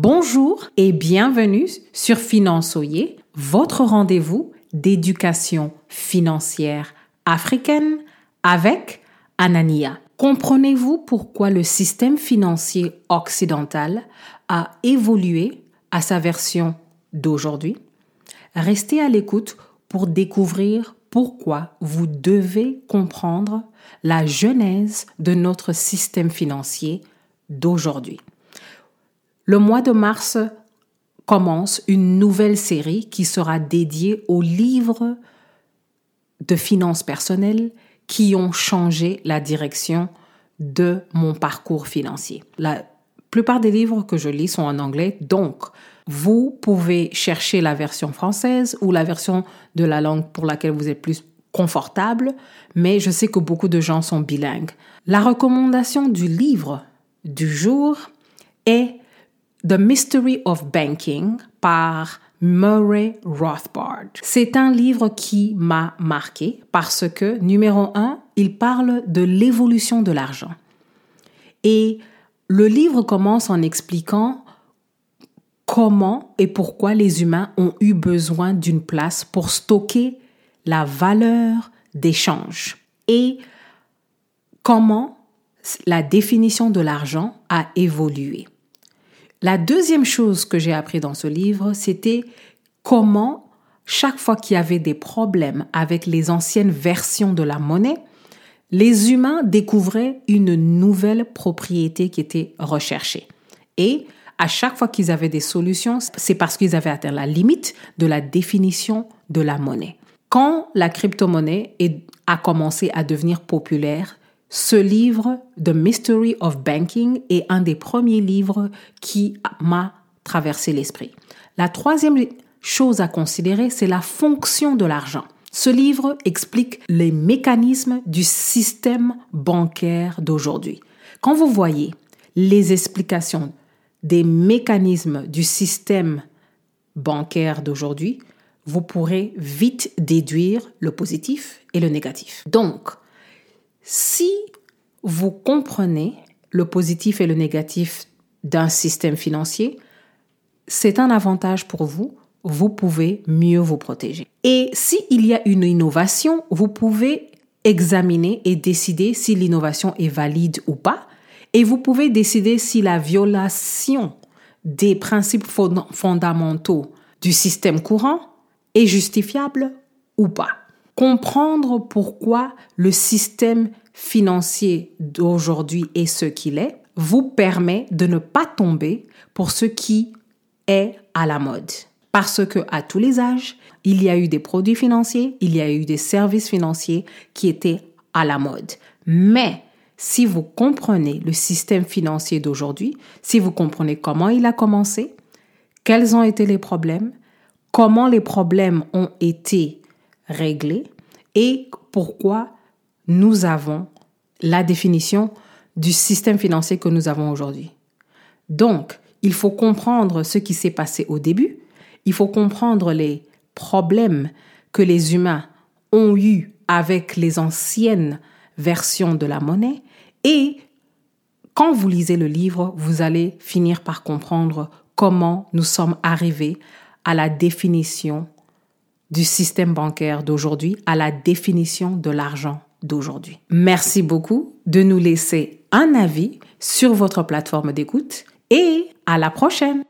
Bonjour et bienvenue sur Finançoyer, votre rendez-vous d'éducation financière africaine avec Anania. Comprenez-vous pourquoi le système financier occidental a évolué à sa version d'aujourd'hui? Restez à l'écoute pour découvrir pourquoi vous devez comprendre la genèse de notre système financier d'aujourd'hui. Le mois de mars commence une nouvelle série qui sera dédiée aux livres de finances personnelles qui ont changé la direction de mon parcours financier. La plupart des livres que je lis sont en anglais, donc vous pouvez chercher la version française ou la version de la langue pour laquelle vous êtes plus confortable, mais je sais que beaucoup de gens sont bilingues. La recommandation du livre du jour est The Mystery of Banking par Murray Rothbard. C'est un livre qui m'a marqué parce que, numéro un, il parle de l'évolution de l'argent. Et le livre commence en expliquant comment et pourquoi les humains ont eu besoin d'une place pour stocker la valeur d'échange et comment la définition de l'argent a évolué. La deuxième chose que j'ai appris dans ce livre, c'était comment chaque fois qu'il y avait des problèmes avec les anciennes versions de la monnaie, les humains découvraient une nouvelle propriété qui était recherchée. Et à chaque fois qu'ils avaient des solutions, c'est parce qu'ils avaient atteint la limite de la définition de la monnaie. Quand la crypto-monnaie a commencé à devenir populaire, ce livre, The Mystery of Banking, est un des premiers livres qui m'a traversé l'esprit. La troisième chose à considérer, c'est la fonction de l'argent. Ce livre explique les mécanismes du système bancaire d'aujourd'hui. Quand vous voyez les explications des mécanismes du système bancaire d'aujourd'hui, vous pourrez vite déduire le positif et le négatif. Donc, si vous comprenez le positif et le négatif d'un système financier, c'est un avantage pour vous. Vous pouvez mieux vous protéger. Et s'il y a une innovation, vous pouvez examiner et décider si l'innovation est valide ou pas. Et vous pouvez décider si la violation des principes fondamentaux du système courant est justifiable ou pas comprendre pourquoi le système financier d'aujourd'hui est ce qu'il est vous permet de ne pas tomber pour ce qui est à la mode. Parce que à tous les âges, il y a eu des produits financiers, il y a eu des services financiers qui étaient à la mode. Mais si vous comprenez le système financier d'aujourd'hui, si vous comprenez comment il a commencé, quels ont été les problèmes, comment les problèmes ont été réglés et pourquoi nous avons la définition du système financier que nous avons aujourd'hui. Donc, il faut comprendre ce qui s'est passé au début, il faut comprendre les problèmes que les humains ont eus avec les anciennes versions de la monnaie et quand vous lisez le livre, vous allez finir par comprendre comment nous sommes arrivés à la définition du système bancaire d'aujourd'hui à la définition de l'argent d'aujourd'hui. Merci beaucoup de nous laisser un avis sur votre plateforme d'écoute et à la prochaine.